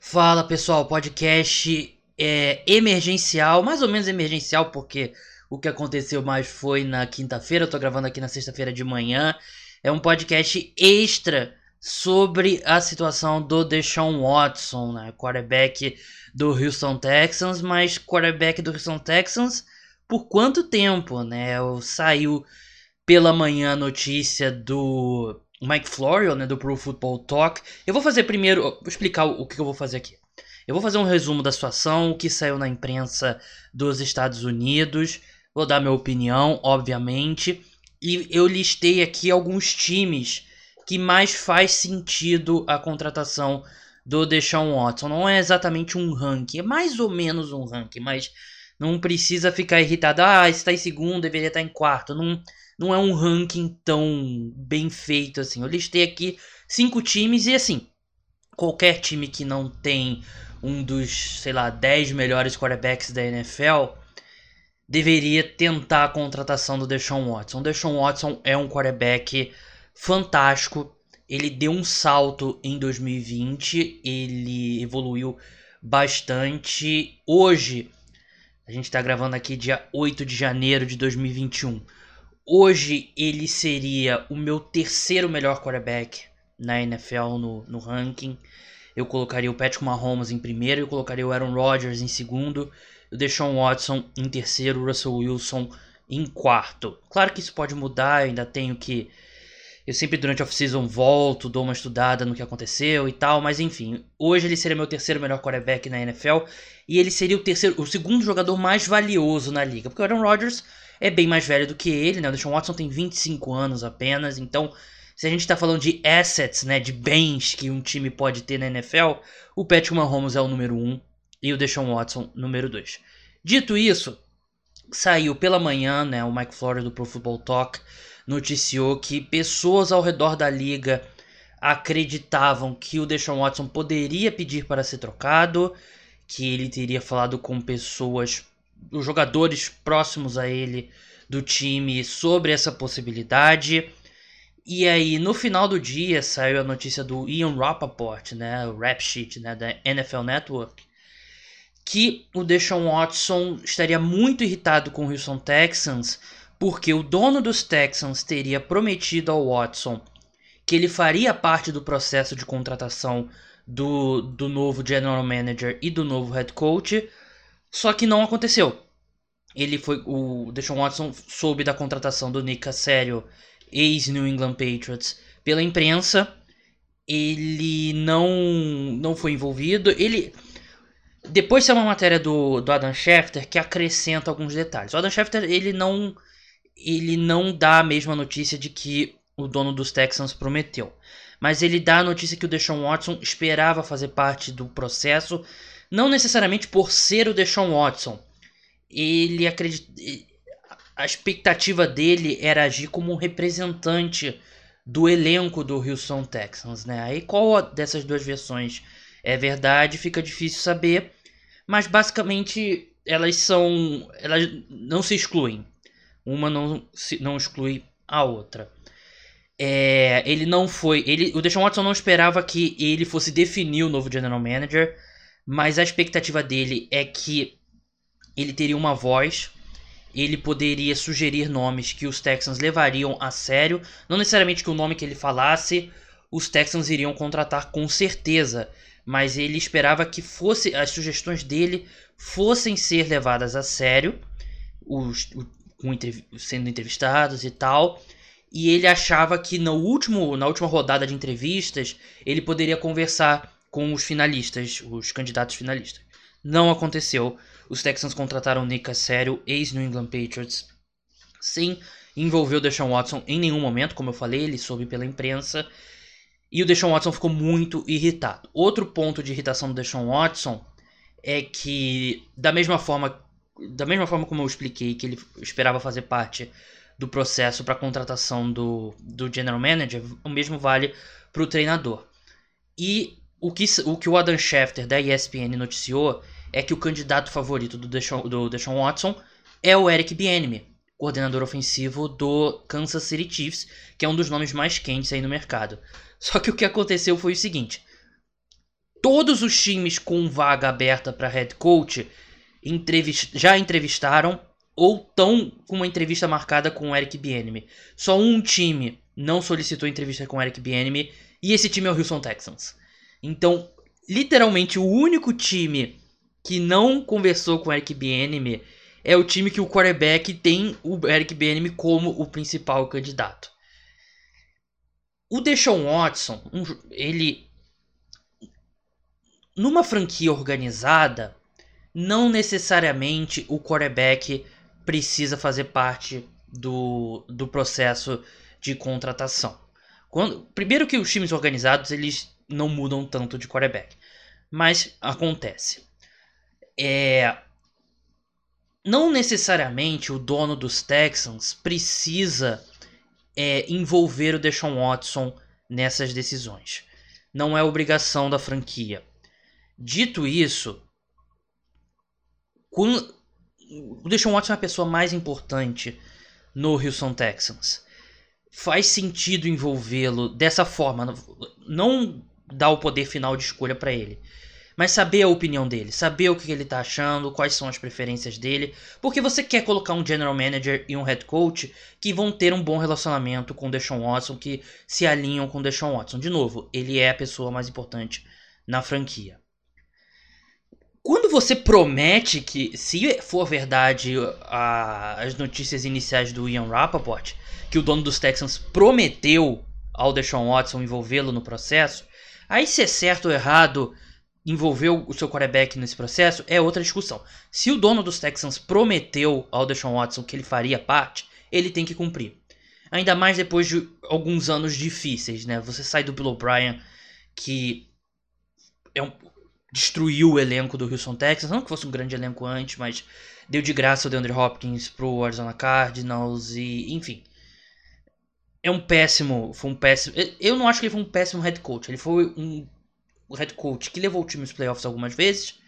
Fala pessoal, podcast é, emergencial, mais ou menos emergencial, porque o que aconteceu mais foi na quinta-feira, eu tô gravando aqui na sexta-feira de manhã. É um podcast extra sobre a situação do Deshaun Watson, né, quarterback do Houston Texans, mas quarterback do Houston Texans por quanto tempo, né? Saiu pela manhã a notícia do Mike Florio, né, do Pro Football Talk. Eu vou fazer primeiro, vou explicar o que eu vou fazer aqui. Eu vou fazer um resumo da situação, o que saiu na imprensa dos Estados Unidos, vou dar minha opinião, obviamente, e eu listei aqui alguns times que mais faz sentido a contratação do Deshaun Watson. Não é exatamente um ranking, é mais ou menos um ranking, mas não precisa ficar irritado. Ah, está em segundo, deveria estar em quarto. Não, não é um ranking tão bem feito assim. Eu listei aqui cinco times e assim, qualquer time que não tem um dos, sei lá, 10 melhores quarterbacks da NFL deveria tentar a contratação do Deshaun Watson. O Deshaun Watson é um quarterback fantástico. Ele deu um salto em 2020, ele evoluiu bastante. Hoje, a gente está gravando aqui dia 8 de janeiro de 2021. Hoje ele seria o meu terceiro melhor quarterback na NFL no, no ranking. Eu colocaria o Patrick Mahomes em primeiro, eu colocaria o Aaron Rodgers em segundo, o Deshaun Watson em terceiro, o Russell Wilson em quarto. Claro que isso pode mudar, ainda tenho que eu sempre durante a off-season volto, dou uma estudada no que aconteceu e tal, mas enfim, hoje ele seria meu terceiro melhor quarterback na NFL e ele seria o terceiro, o segundo jogador mais valioso na liga, porque o Aaron Rodgers é bem mais velho do que ele, né? O Deshaun Watson tem 25 anos apenas, então se a gente está falando de assets, né, de bens que um time pode ter na NFL, o Patrick Mahomes é o número 1 um, e o Deshaun Watson número 2. Dito isso, saiu pela manhã, né, o Mike Florio do Pro Football Talk noticiou que pessoas ao redor da liga acreditavam que o Deshaun Watson poderia pedir para ser trocado, que ele teria falado com pessoas os jogadores próximos a ele do time sobre essa possibilidade. E aí, no final do dia, saiu a notícia do Ian Rappaport, né, o rap sheet né, da NFL Network, que o Deshaun Watson estaria muito irritado com o Houston Texans, porque o dono dos Texans teria prometido ao Watson que ele faria parte do processo de contratação do, do novo general manager e do novo head coach, só que não aconteceu. Ele foi. O Deshaun Watson soube da contratação do Nick Casario, ex-New England Patriots, pela imprensa. Ele não, não foi envolvido. Ele. Depois tem uma matéria do, do Adam Schefter que acrescenta alguns detalhes. O Adam Schefter ele não, ele não dá a mesma notícia de que o dono dos Texans prometeu. Mas ele dá a notícia que o Deshaun Watson esperava fazer parte do processo não necessariamente por ser o Deshaun Watson. Ele acredita. A expectativa dele era agir como representante do elenco do Houston Texans, né? Aí qual dessas duas versões é verdade fica difícil saber, mas basicamente elas são, elas não se excluem. Uma não, se, não exclui a outra. É, ele não foi, ele, o Deshaun Watson não esperava que ele fosse definir o novo general manager mas a expectativa dele é que ele teria uma voz, ele poderia sugerir nomes que os Texans levariam a sério, não necessariamente que o nome que ele falasse os Texans iriam contratar com certeza, mas ele esperava que fosse as sugestões dele fossem ser levadas a sério, os, o, sendo entrevistados e tal. E ele achava que no último, na última rodada de entrevistas ele poderia conversar com os finalistas, os candidatos finalistas. Não aconteceu. Os Texans contrataram Nick Casario, ex-New England Patriots, sem envolver o Deshaun Watson em nenhum momento, como eu falei, ele soube pela imprensa. E o Deshaun Watson ficou muito irritado. Outro ponto de irritação do Deshaun Watson é que, da mesma forma, da mesma forma como eu expliquei que ele esperava fazer parte do processo para contratação do, do general manager, o mesmo vale para o treinador. E o que, o que o Adam Schefter da ESPN noticiou é que o candidato favorito do Deshaun, do Deshaun Watson é o Eric Bieniemy, coordenador ofensivo do Kansas City Chiefs, que é um dos nomes mais quentes aí no mercado. Só que o que aconteceu foi o seguinte: todos os times com vaga aberta para head coach entrevist já entrevistaram ou estão com uma entrevista marcada com o Eric Bieniemy. Só um time não solicitou entrevista com o Eric Bieniemy e esse time é o Houston Texans. Então, literalmente o único time que não conversou com o Eric Bieniemy é o time que o quarterback tem o Eric Bieniemy como o principal candidato. O Deshaun Watson, ele numa franquia organizada, não necessariamente o quarterback precisa fazer parte do, do processo de contratação. Quando, primeiro que os times organizados eles não mudam tanto de quarterback, mas acontece. É, não necessariamente o dono dos Texans precisa é, envolver o Deshaun Watson nessas decisões. Não é obrigação da franquia. Dito isso, quando, o Deshaun Watson é a pessoa mais importante no Houston Texans. Faz sentido envolvê-lo dessa forma, não dar o poder final de escolha para ele, mas saber a opinião dele, saber o que ele tá achando, quais são as preferências dele, porque você quer colocar um general manager e um head coach que vão ter um bom relacionamento com o Deshaun Watson, que se alinham com o Deshaun Watson. De novo, ele é a pessoa mais importante na franquia. Quando você promete que, se for verdade a, as notícias iniciais do Ian Rappaport, que o dono dos Texans prometeu ao Deshaun Watson envolvê-lo no processo, aí se é certo ou errado envolver o seu quarterback nesse processo é outra discussão. Se o dono dos Texans prometeu ao Deshaun Watson que ele faria parte, ele tem que cumprir. Ainda mais depois de alguns anos difíceis, né? Você sai do Bill O'Brien, que é um, destruiu o elenco do Houston Texans. Não que fosse um grande elenco antes, mas deu de graça o DeAndre Hopkins pro Arizona Cardinals e, enfim. É um péssimo, foi um péssimo. Eu não acho que ele foi um péssimo head coach. Ele foi um head coach que levou o time aos playoffs algumas vezes,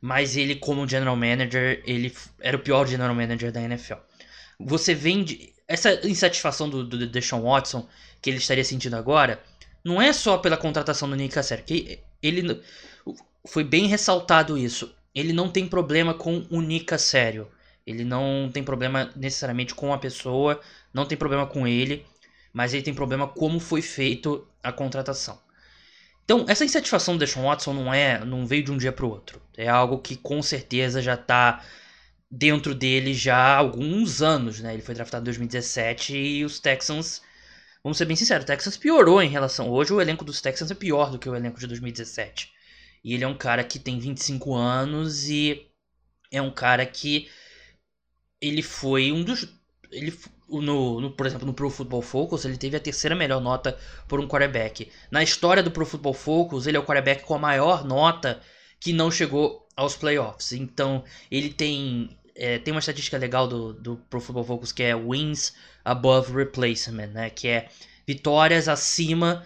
mas ele como general manager, ele era o pior general manager da NFL. Você vende essa insatisfação do, do Deshaun Watson que ele estaria sentindo agora, não é só pela contratação do Nick Cassell, que ele foi bem ressaltado isso. Ele não tem problema com o Nika sério. Ele não tem problema necessariamente com a pessoa, não tem problema com ele, mas ele tem problema como foi feito a contratação. Então, essa insatisfação do Deshaun Watson não é, não veio de um dia para o outro. É algo que com certeza já está dentro dele já há alguns anos, né? Ele foi draftado em 2017 e os Texans, vamos ser bem sinceros, o Texans piorou em relação hoje o elenco dos Texans é pior do que o elenco de 2017. E ele é um cara que tem 25 anos e é um cara que ele foi um dos ele no, no, por exemplo, no Pro Football Focus, ele teve a terceira melhor nota por um quarterback. Na história do Pro Football Focus, ele é o quarterback com a maior nota que não chegou aos playoffs. Então, ele tem é, tem uma estatística legal do, do Pro Football Focus que é wins above replacement, né? Que é vitórias acima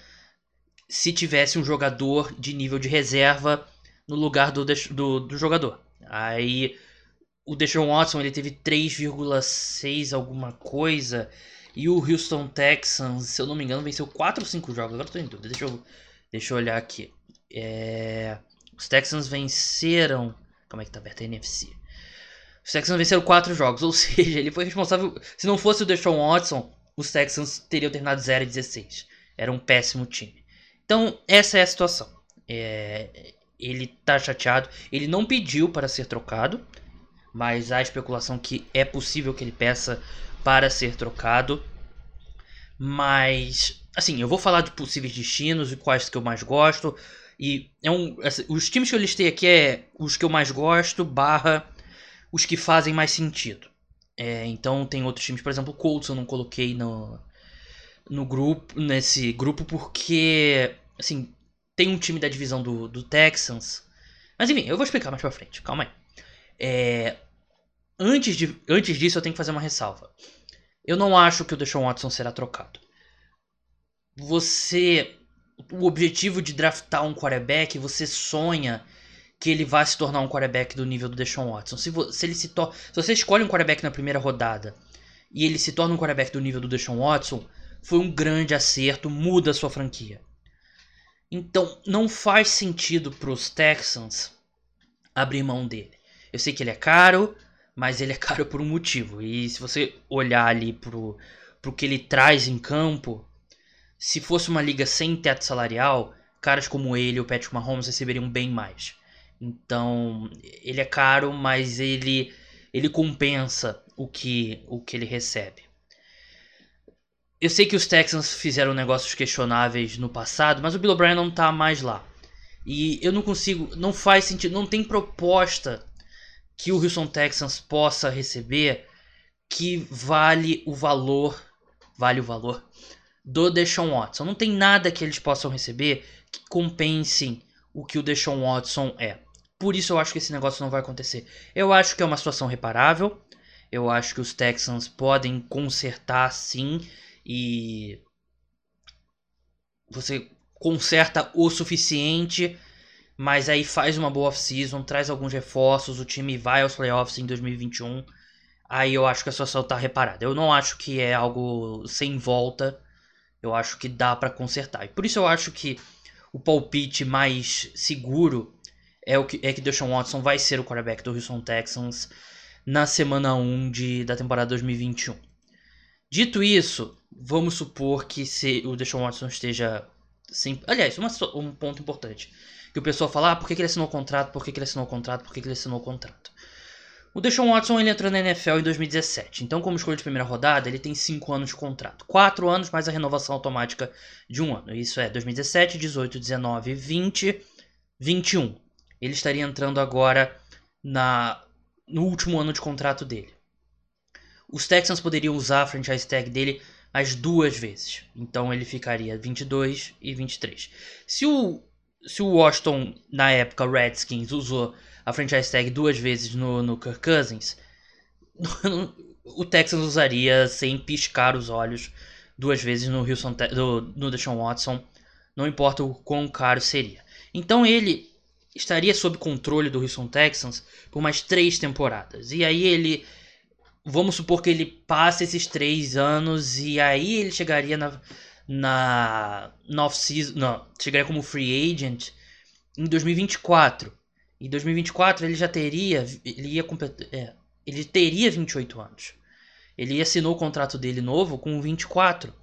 se tivesse um jogador de nível de reserva no lugar do, do, do jogador. Aí o Deshaun Watson ele teve 3,6 alguma coisa. E o Houston Texans, se eu não me engano, venceu 4 ou 5 jogos. Agora tô em dúvida. Deixa eu, deixa eu olhar aqui. É... Os Texans venceram. Como é que tá aberto a NFC? Os Texans venceram 4 jogos. Ou seja, ele foi responsável. Se não fosse o Deshaun Watson, os Texans teriam terminado 0 16. Era um péssimo time. Então, essa é a situação. É, ele tá chateado. Ele não pediu para ser trocado, mas há especulação que é possível que ele peça para ser trocado. Mas, assim, eu vou falar de possíveis destinos e quais que eu mais gosto. E é um, assim, os times que eu listei aqui é os que eu mais gosto, barra os que fazem mais sentido. É, então tem outros times, por exemplo, o Colts eu não coloquei no, no grupo, nesse grupo porque assim, tem um time da divisão do, do Texans. Mas enfim, eu vou explicar mais pra frente, calma aí. É, antes, de, antes disso, eu tenho que fazer uma ressalva. Eu não acho que o Deshaun Watson será trocado. Você. O objetivo de draftar um quarterback, você sonha que ele vai se tornar um quarterback do nível do Deshaun Watson. Se, se ele se to se você escolhe um quarterback na primeira rodada e ele se torna um quarterback do nível do Deshaun Watson, foi um grande acerto, muda a sua franquia. Então não faz sentido para os Texans abrir mão dele. Eu sei que ele é caro, mas ele é caro por um motivo. E se você olhar ali pro, pro que ele traz em campo, se fosse uma liga sem teto salarial, caras como ele e o Patrick Mahomes receberiam bem mais. Então, ele é caro, mas ele ele compensa o que o que ele recebe. Eu sei que os Texans fizeram negócios questionáveis no passado, mas o Bill O'Brien não tá mais lá. E eu não consigo, não faz sentido, não tem proposta que o Houston Texans possa receber que vale o valor, vale o valor do Deshaun Watson. Não tem nada que eles possam receber que compense o que o Deshaun Watson é. Por isso eu acho que esse negócio não vai acontecer. Eu acho que é uma situação reparável. Eu acho que os Texans podem consertar sim e você conserta o suficiente, mas aí faz uma boa off-season, traz alguns reforços, o time vai aos playoffs em 2021. Aí eu acho que a situação tá reparada. Eu não acho que é algo sem volta. Eu acho que dá para consertar. E por isso eu acho que o palpite mais seguro é o que é que Deshaun Watson vai ser o quarterback do Houston Texans na semana 1 de, da temporada 2021. Dito isso, vamos supor que se o Deshaun Watson esteja sem. Aliás, uma, um ponto importante. Que o pessoal fala, ah, por que, ele assinou o contrato, por que, ele assinou o contrato, por que ele assinou o contrato. O Deshaun Watson ele entrou na NFL em 2017, então como escolha de primeira rodada ele tem 5 anos de contrato. 4 anos mais a renovação automática de um ano. Isso é 2017, 18, 19, 20, 21. Ele estaria entrando agora na no último ano de contrato dele. Os Texans poderiam usar a franchise tag dele as duas vezes. Então ele ficaria 22 e 23. Se o, se o Washington, na época, Redskins, usou a franchise tag duas vezes no, no Kirk Cousins, o Texans usaria sem piscar os olhos duas vezes no, Houston, no, no Deshaun Watson. Não importa o quão caro seria. Então ele estaria sob controle do Houston Texans por mais três temporadas. E aí ele. Vamos supor que ele passe esses três anos e aí ele chegaria na, na, na off-season. Não, chegaria como free agent em 2024. Em 2024 ele já teria. Ele ia é, ele teria 28 anos. Ele assinou o contrato dele novo com 24.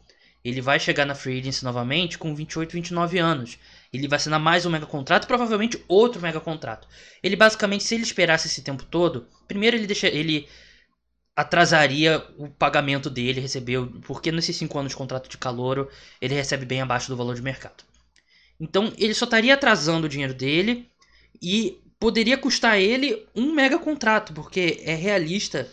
Ele vai chegar na free agency novamente com 28, 29 anos. Ele vai assinar mais um mega contrato, provavelmente outro mega contrato. Ele basicamente, se ele esperasse esse tempo todo, primeiro ele deixa, ele atrasaria o pagamento dele, recebeu, porque nesses 5 anos de contrato de calouro, ele recebe bem abaixo do valor de mercado. Então, ele só estaria atrasando o dinheiro dele e poderia custar ele um mega contrato, porque é realista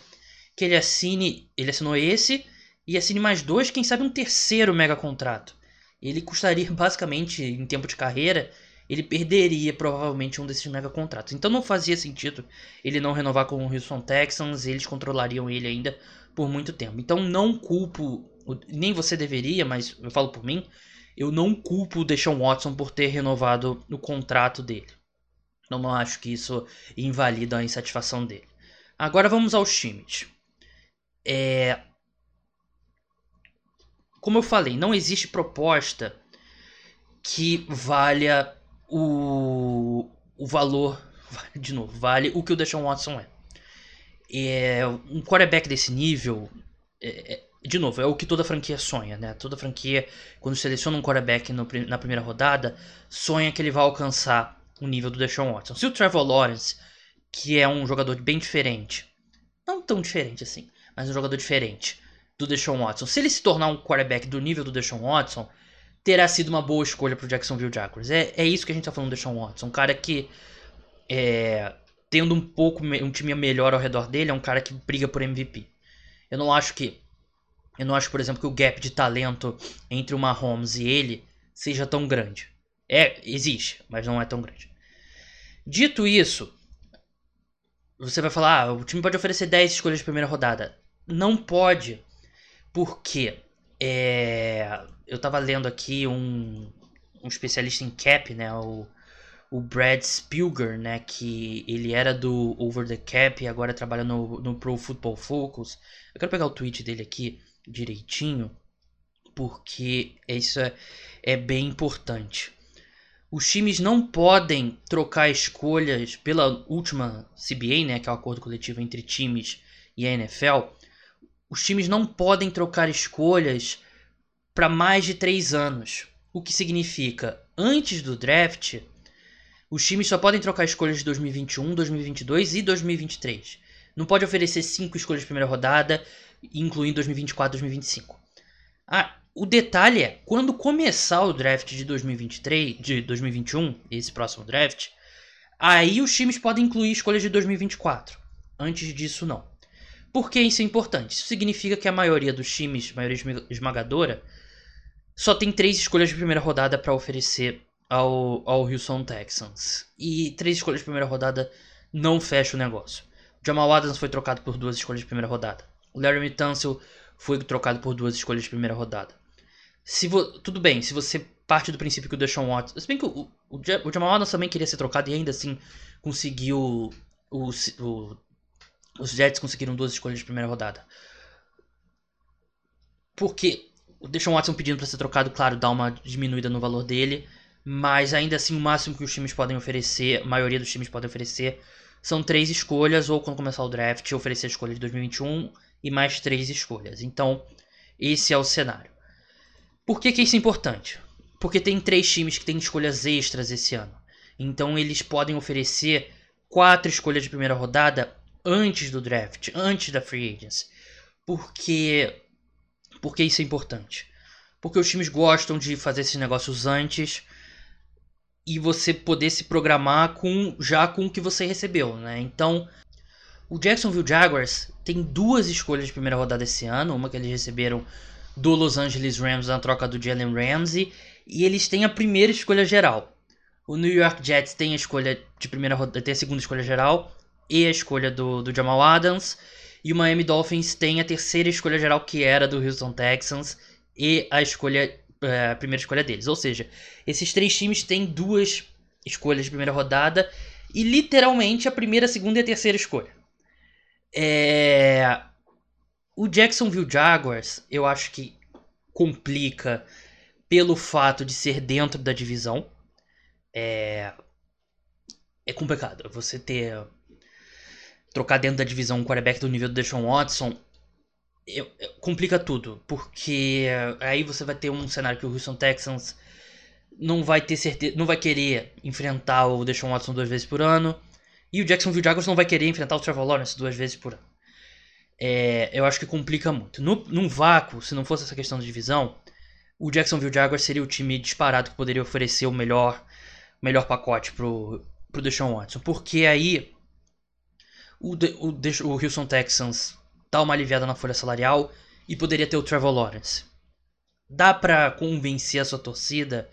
que ele assine, ele assinou esse e assine mais dois, quem sabe um terceiro mega contrato ele custaria basicamente, em tempo de carreira, ele perderia provavelmente um desses mega contratos. Então não fazia sentido ele não renovar com o Houston Texans, eles controlariam ele ainda por muito tempo. Então não culpo, nem você deveria, mas eu falo por mim, eu não culpo o Deshaun Watson por ter renovado o contrato dele. Eu não acho que isso invalida a insatisfação dele. Agora vamos aos times. É, como eu falei, não existe proposta que valha o, o valor, de novo, vale o que o Deshaun Watson é. é um quarterback desse nível, é, é, de novo, é o que toda franquia sonha, né? Toda franquia, quando seleciona um quarterback no, na primeira rodada, sonha que ele vai alcançar o nível do Deshaun Watson. Se o Trevor Lawrence, que é um jogador bem diferente, não tão diferente assim, mas um jogador diferente, do Deshaun Watson. Se ele se tornar um quarterback do nível do Deshaun Watson, terá sido uma boa escolha para o Jacksonville Jaguars. É, é isso que a gente está falando do Deshaun Watson. Um cara que, é, tendo um pouco um time melhor ao redor dele, é um cara que briga por MVP. Eu não acho que. Eu não acho, por exemplo, que o gap de talento entre o Mahomes e ele seja tão grande. É, existe, mas não é tão grande. Dito isso, você vai falar, ah, o time pode oferecer 10 escolhas de primeira rodada. Não pode, porque é, eu tava lendo aqui um, um especialista em cap, né? O, o Brad Spielger, né? Que ele era do Over the Cap e agora trabalha no, no Pro Football Focus. Eu quero pegar o tweet dele aqui direitinho, porque isso é, é bem importante. os times não podem trocar escolhas pela última CBA, né, que é o acordo coletivo entre times e a NFL. Os times não podem trocar escolhas para mais de três anos, o que significa antes do draft os times só podem trocar escolhas de 2021, 2022 e 2023. Não pode oferecer cinco escolhas de primeira rodada, incluindo 2024 e 2025. Ah, o detalhe é, quando começar o draft de 2023, de 2021, esse próximo draft, aí os times podem incluir escolhas de 2024. Antes disso, não. Por que isso é importante? Isso significa que a maioria dos times, maioria esmagadora, só tem três escolhas de primeira rodada para oferecer ao, ao Houston Texans. E três escolhas de primeira rodada não fecha o negócio. Jamal Adams foi trocado por duas escolhas de primeira rodada. O Larry Tunsil foi trocado por duas escolhas de primeira rodada. Se vo... Tudo bem, se você parte do princípio que o Deshaun Watson... Se bem que o, o, o Jamal Adams também queria ser trocado e ainda assim conseguiu... O, o, os Jets conseguiram duas escolhas de primeira rodada. Porque o Deshaun Watson pedindo para ser trocado, claro, dá uma diminuída no valor dele. Mas ainda assim, o máximo que os times podem oferecer, a maioria dos times podem oferecer, são três escolhas, ou quando começar o draft, oferecer a escolha de 2021 e mais três escolhas. Então, esse é o cenário. Por que, que isso é importante? Porque tem três times que têm escolhas extras esse ano. Então eles podem oferecer quatro escolhas de primeira rodada antes do draft, antes da free agency. Porque por que isso é importante? Porque os times gostam de fazer esses negócios antes e você poder se programar com já com o que você recebeu, né? Então, o Jacksonville Jaguars tem duas escolhas de primeira rodada esse ano, uma que eles receberam do Los Angeles Rams na troca do Jalen Ramsey, e eles têm a primeira escolha geral. O New York Jets tem a escolha de primeira rodada, tem a segunda escolha geral e a escolha do, do Jamal Adams, e o Miami Dolphins tem a terceira escolha geral que era do Houston Texans e a escolha é, a primeira escolha deles. Ou seja, esses três times têm duas escolhas de primeira rodada e literalmente a primeira, a segunda e a terceira escolha. É... O Jacksonville Jaguars, eu acho que complica pelo fato de ser dentro da divisão. É, é complicado. Você ter. Trocar dentro da divisão um quarterback do nível do Deshaun Watson eu, eu, complica tudo. Porque aí você vai ter um cenário que o Houston Texans não vai ter certeza. Não vai querer enfrentar o Deshaun Watson duas vezes por ano. E o Jacksonville Jaguars não vai querer enfrentar o Trevor Lawrence duas vezes por ano. É, eu acho que complica muito. No, num vácuo, se não fosse essa questão de divisão, o Jacksonville Jaguars seria o time disparado que poderia oferecer o melhor, melhor pacote pro, pro Deshaun Watson. Porque aí o, o, o Houston Texans dá uma aliviada na folha salarial e poderia ter o Trevor Lawrence. Dá pra convencer a sua torcida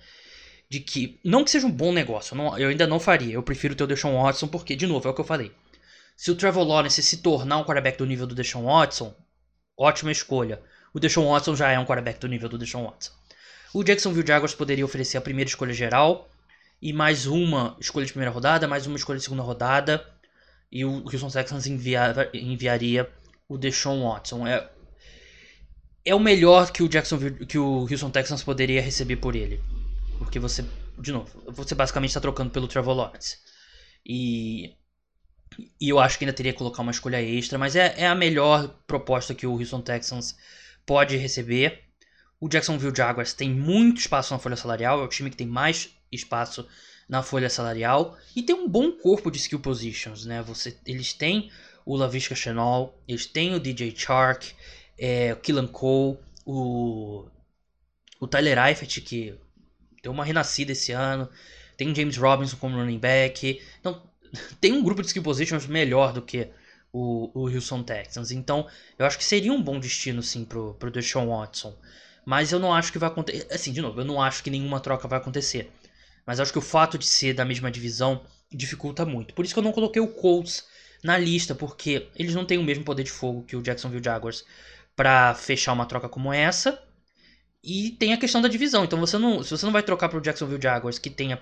de que. Não que seja um bom negócio, não, eu ainda não faria. Eu prefiro ter o Deshaun Watson, porque, de novo, é o que eu falei. Se o Trevor Lawrence se tornar um quarterback do nível do Deshaun Watson, ótima escolha. O Deshaun Watson já é um quarterback do nível do Deshaun Watson. O Jacksonville Jaguars poderia oferecer a primeira escolha geral e mais uma escolha de primeira rodada, mais uma escolha de segunda rodada. E o Houston Texans enviava, enviaria o Deshaun Watson. É, é o melhor que o Jacksonville, que o Houston Texans poderia receber por ele. Porque você, de novo, você basicamente está trocando pelo Trevor Lawrence. E, e eu acho que ainda teria que colocar uma escolha extra, mas é, é a melhor proposta que o Houston Texans pode receber. O Jacksonville Jaguars tem muito espaço na folha salarial, é o time que tem mais espaço na folha salarial e tem um bom corpo de skill positions, né? Você, eles têm o Lavisca Chenol, eles têm o DJ Chark, é, o Killan Cole, o, o Tyler Eifert, que Deu uma renascida esse ano. Tem James Robinson como running back. Então, tem um grupo de skill positions melhor do que o, o Houston Texans. Então, eu acho que seria um bom destino, sim, pro, pro Deshaun Watson. Mas eu não acho que vai acontecer. Assim, de novo, eu não acho que nenhuma troca vai acontecer. Mas acho que o fato de ser da mesma divisão dificulta muito. Por isso que eu não coloquei o Colts na lista, porque eles não têm o mesmo poder de fogo que o Jacksonville Jaguars para fechar uma troca como essa. E tem a questão da divisão. Então você não, se você não vai trocar para o Jacksonville Jaguars, que tem a,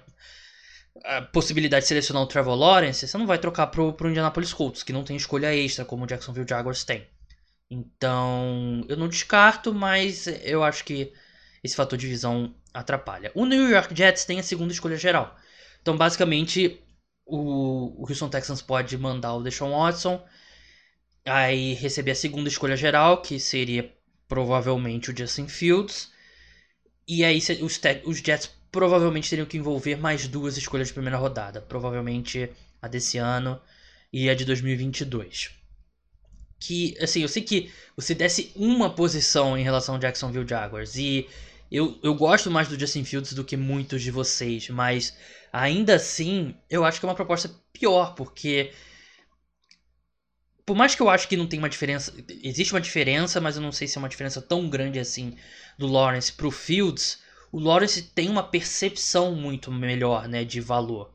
a, possibilidade de selecionar o Trevor Lawrence, você não vai trocar para o Indianapolis Colts, que não tem escolha extra como o Jacksonville Jaguars tem. Então eu não descarto, mas eu acho que esse fator de divisão atrapalha. O New York Jets tem a segunda escolha geral. Então, basicamente, o, Houston Texans pode mandar o Deshaun Watson, aí receber a segunda escolha geral, que seria provavelmente o Justin Fields, e aí os, os Jets provavelmente teriam que envolver mais duas escolhas de primeira rodada, provavelmente a desse ano e a de 2022. Que, assim, eu sei que você desse uma posição em relação ao Jacksonville Jaguars e eu, eu gosto mais do Justin Fields do que muitos de vocês, mas ainda assim eu acho que é uma proposta pior, porque por mais que eu acho que não tem uma diferença, existe uma diferença, mas eu não sei se é uma diferença tão grande assim do Lawrence pro Fields. O Lawrence tem uma percepção muito melhor, né, de valor.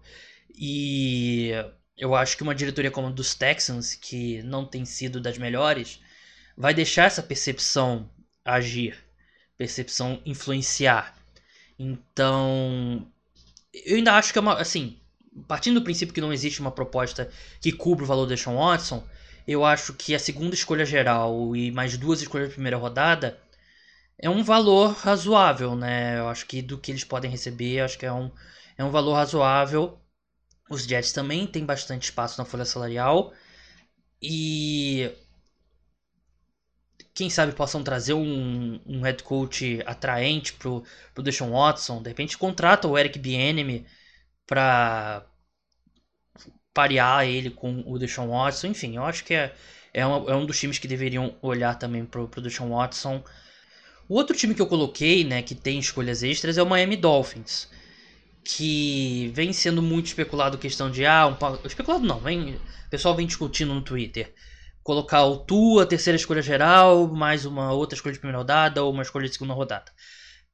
E eu acho que uma diretoria como a dos Texans, que não tem sido das melhores, vai deixar essa percepção agir, percepção influenciar. Então, eu ainda acho que é uma, assim, partindo do princípio que não existe uma proposta que cubra o valor do Sean Watson, eu acho que a segunda escolha geral e mais duas escolhas de primeira rodada é um valor razoável, né? Eu acho que do que eles podem receber, acho que é um, é um valor razoável os Jets também têm bastante espaço na folha salarial. E quem sabe possam trazer um, um head coach atraente pro, pro Deshaun Watson. De repente contrata o Eric Bieniemy para parear ele com o Deshaun Watson. Enfim, eu acho que é, é, uma, é um dos times que deveriam olhar também pro, pro Deshaun Watson. O outro time que eu coloquei, né, que tem escolhas extras, é o Miami Dolphins que vem sendo muito especulado questão de ah, um, especulado não, vem, o pessoal vem discutindo no Twitter. Colocar o Tua, terceira escolha geral, mais uma outra escolha de primeira rodada ou uma escolha de segunda rodada.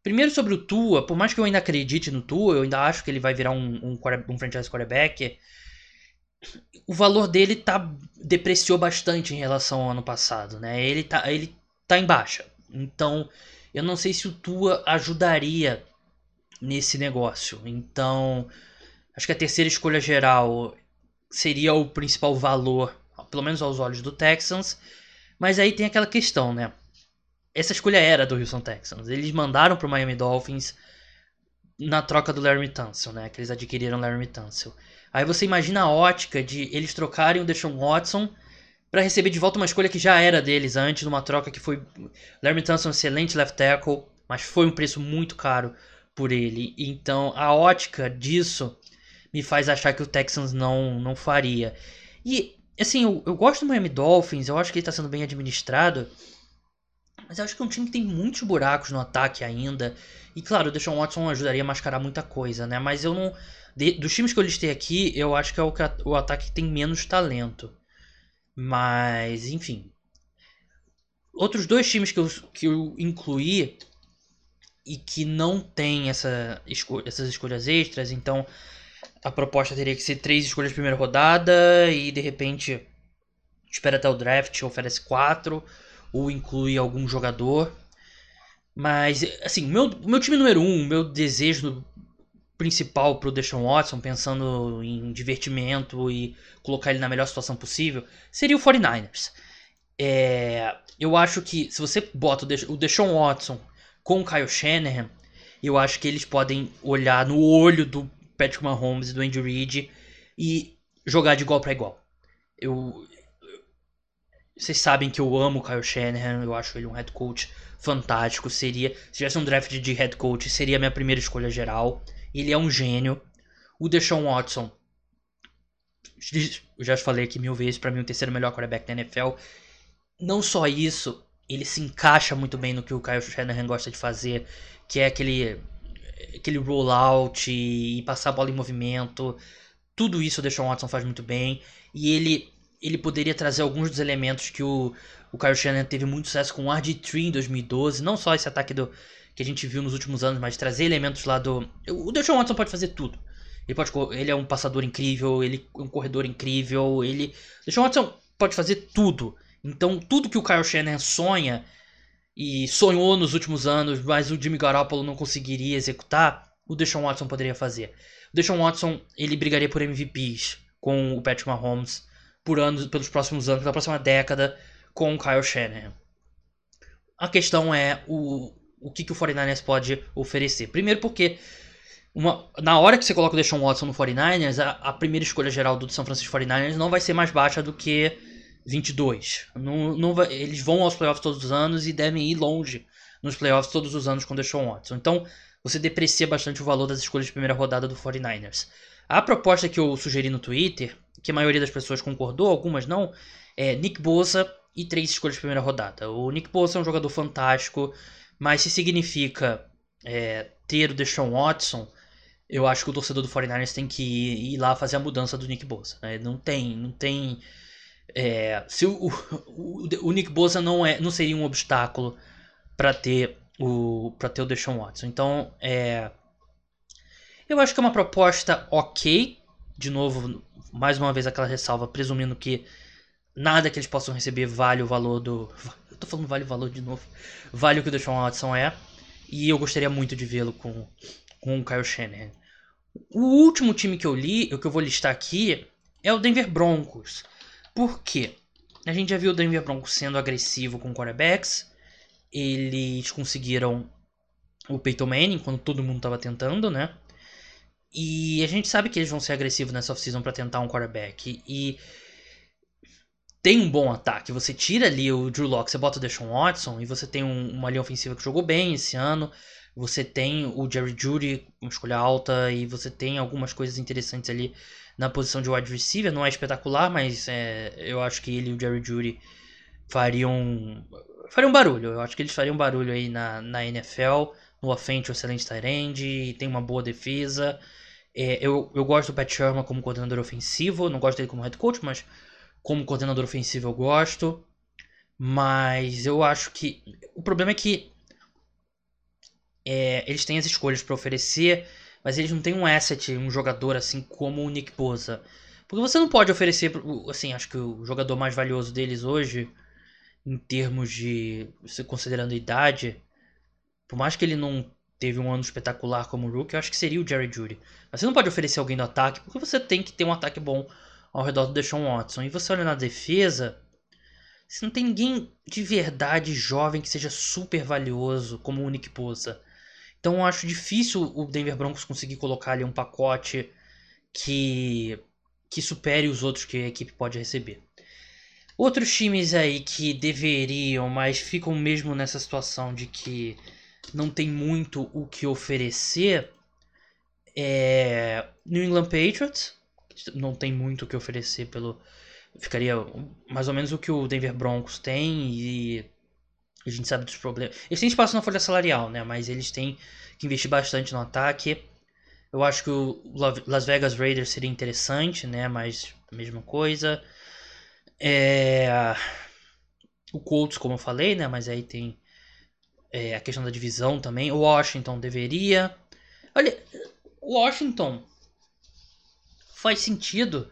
Primeiro sobre o Tua, por mais que eu ainda acredite no Tua, eu ainda acho que ele vai virar um, um, um franchise quarterback. O valor dele tá depreciou bastante em relação ao ano passado, né? Ele tá, ele tá em baixa. Então, eu não sei se o Tua ajudaria nesse negócio. Então, acho que a terceira escolha geral seria o principal valor, pelo menos aos olhos do Texans. Mas aí tem aquela questão, né? Essa escolha era do Houston Texans. Eles mandaram para o Miami Dolphins na troca do Larry Tunsil, né? Que eles adquiriram o Larry Tunsil. Aí você imagina a ótica de eles trocarem o Deshaun Watson para receber de volta uma escolha que já era deles antes, numa troca que foi Larry Tunsil um excelente left tackle, mas foi um preço muito caro por ele. Então a ótica disso me faz achar que o Texans não, não faria. E assim, eu, eu gosto do Miami Dolphins, eu acho que ele está sendo bem administrado. Mas eu acho que é um time que tem muitos buracos no ataque ainda. E claro, o Deshaun Watson ajudaria a mascarar muita coisa, né? Mas eu não. De, dos times que eu listei aqui, eu acho que é o, o ataque que tem menos talento. Mas, enfim. Outros dois times que eu, que eu incluí e que não tem essa esco essas escolhas extras, então a proposta teria que ser três escolhas de primeira rodada e de repente espera até o draft, oferece quatro ou inclui algum jogador. Mas, assim, meu, meu time número um, meu desejo principal pro Deshaun Watson, pensando em divertimento e colocar ele na melhor situação possível, seria o 49ers. É, eu acho que se você bota o Deshaun Watson com o Kyle Shanahan, eu acho que eles podem olhar no olho do Patrick Mahomes do Andy Reid e jogar de igual para igual. Eu vocês sabem que eu amo o Kyle Shanahan, eu acho ele um head coach fantástico. Seria, se tivesse um draft de head coach, seria a minha primeira escolha geral. Ele é um gênio. O Deshaun Watson, eu já falei aqui mil vezes, para mim o terceiro melhor quarterback da NFL. Não só isso, ele se encaixa muito bem no que o Kyle Shanahan gosta de fazer, que é aquele aquele rollout e passar a bola em movimento. Tudo isso o Deshaun Watson faz muito bem e ele ele poderia trazer alguns dos elementos que o, o Kyle Shanahan teve muito sucesso com o RG3 em 2012, não só esse ataque do que a gente viu nos últimos anos, mas trazer elementos lá do o Deshaun Watson pode fazer tudo. Ele pode ele é um passador incrível, ele é um corredor incrível, ele Deshaun Watson pode fazer tudo. Então, tudo que o Kyle Shanahan sonha e sonhou nos últimos anos, mas o Jimmy Garoppolo não conseguiria executar, o Deshaun Watson poderia fazer. O Deshaun Watson, ele brigaria por MVPs com o Patrick Mahomes por anos, pelos próximos anos, pela próxima década com o Kyle Shanahan. A questão é o o que, que o 49ers pode oferecer. Primeiro porque uma, na hora que você coloca o Deshaun Watson no 49ers, a, a primeira escolha geral do São Francisco 49ers não vai ser mais baixa do que 22. Não, não vai, eles vão aos playoffs todos os anos e devem ir longe nos playoffs todos os anos com o Deshaun Watson. Então, você deprecia bastante o valor das escolhas de primeira rodada do 49ers. A proposta que eu sugeri no Twitter, que a maioria das pessoas concordou, algumas não, é Nick Bosa e três escolhas de primeira rodada. O Nick Bosa é um jogador fantástico, mas se significa é, ter o Deshaun Watson, eu acho que o torcedor do 49ers tem que ir, ir lá fazer a mudança do Nick Bosa. Né? Não tem, não tem. É, se o, o, o, Nick Bosa não, é, não seria um obstáculo para ter o para ter o Deshaun Watson. Então, é, eu acho que é uma proposta ok. De novo, mais uma vez aquela ressalva, presumindo que nada que eles possam receber vale o valor do. Eu tô falando vale o valor de novo. Vale o que o Deshaun Watson é. E eu gostaria muito de vê-lo com, com o Kyle Shanahan. O último time que eu li, o que eu vou listar aqui, é o Denver Broncos. Por quê? A gente já viu o Denver Broncos sendo agressivo com quarterbacks. Eles conseguiram o Peyton Manning quando todo mundo estava tentando, né? E a gente sabe que eles vão ser agressivos nessa offseason para tentar um quarterback. E tem um bom ataque. Você tira ali o Drew Locke, você bota o Deshaun Watson e você tem um, uma linha ofensiva que jogou bem esse ano. Você tem o Jerry Judy, uma escolha alta, e você tem algumas coisas interessantes ali na posição de wide receiver. Não é espetacular, mas é, eu acho que ele e o Jerry Judy fariam, fariam barulho. Eu acho que eles fariam barulho aí na, na NFL. No offense, um excelente tight tem uma boa defesa. É, eu, eu gosto do Pat Sherman como coordenador ofensivo, não gosto dele como head coach, mas como coordenador ofensivo eu gosto. Mas eu acho que. O problema é que. É, eles têm as escolhas para oferecer, mas eles não têm um asset, um jogador assim como o Nick Bosa. Porque você não pode oferecer. Assim, acho que o jogador mais valioso deles hoje, em termos de. considerando a idade, por mais que ele não teve um ano espetacular como rookie, eu acho que seria o Jerry Judy. Mas você não pode oferecer alguém no ataque, porque você tem que ter um ataque bom ao redor do Deshaun Watson. E você olha na defesa, você não tem ninguém de verdade jovem que seja super valioso, como o Nick Bosa. Então eu acho difícil o Denver Broncos conseguir colocar ali um pacote que, que supere os outros que a equipe pode receber. Outros times aí que deveriam, mas ficam mesmo nessa situação de que não tem muito o que oferecer é New England Patriots, não tem muito o que oferecer pelo. Ficaria mais ou menos o que o Denver Broncos tem e a gente sabe dos problemas. Eles têm espaço na folha salarial, né? Mas eles têm que investir bastante no ataque. Eu acho que o Las Vegas Raiders seria interessante, né? Mas a mesma coisa. É... O Colts, como eu falei, né? Mas aí tem é, a questão da divisão também. O Washington deveria. Olha, Washington faz sentido.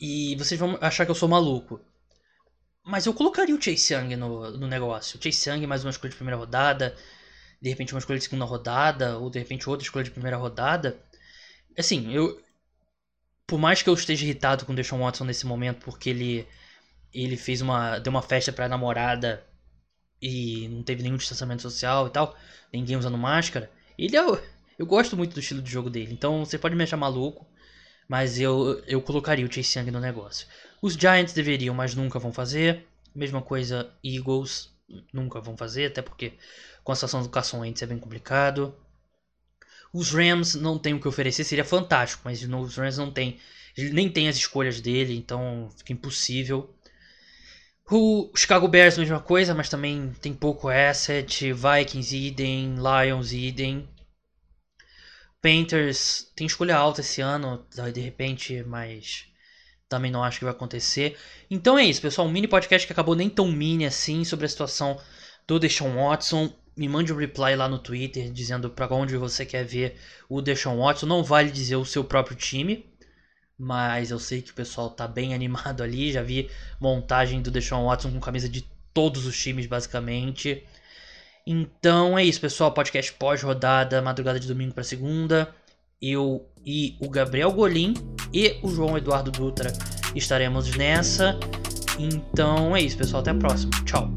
E vocês vão achar que eu sou maluco. Mas eu colocaria o Chase Young no, no negócio. O Chase Young, mais uma escolha de primeira rodada. De repente, uma escolha de segunda rodada. Ou de repente, outra escolha de primeira rodada. Assim, eu. Por mais que eu esteja irritado com o Deshaun Watson nesse momento, porque ele. Ele fez uma. Deu uma festa pra namorada. E não teve nenhum distanciamento social e tal. Ninguém usando máscara. Ele é. Eu gosto muito do estilo de jogo dele. Então você pode me achar maluco. Mas eu, eu colocaria o Chase Young no negócio. Os Giants deveriam, mas nunca vão fazer. Mesma coisa, Eagles nunca vão fazer, até porque com a situação do Carson Wentz é bem complicado. Os Rams não tem o que oferecer, seria fantástico, mas novo os Rams não tem, nem tem as escolhas dele, então fica impossível. O Chicago Bears mesma coisa, mas também tem pouco asset. Vikings idem, Lions idem. Panthers tem escolha alta esse ano, de repente, mas também não acho que vai acontecer. Então é isso, pessoal. Um mini podcast que acabou nem tão mini assim sobre a situação do Deshaun Watson. Me mande um reply lá no Twitter dizendo para onde você quer ver o Deshaun Watson. Não vale dizer o seu próprio time, mas eu sei que o pessoal tá bem animado ali. Já vi montagem do Deshaun Watson com camisa de todos os times, basicamente. Então é isso, pessoal. Podcast pós-rodada, madrugada de domingo para segunda. Eu e o Gabriel Golim e o João Eduardo Dutra estaremos nessa. Então é isso, pessoal. Até a próxima. Tchau.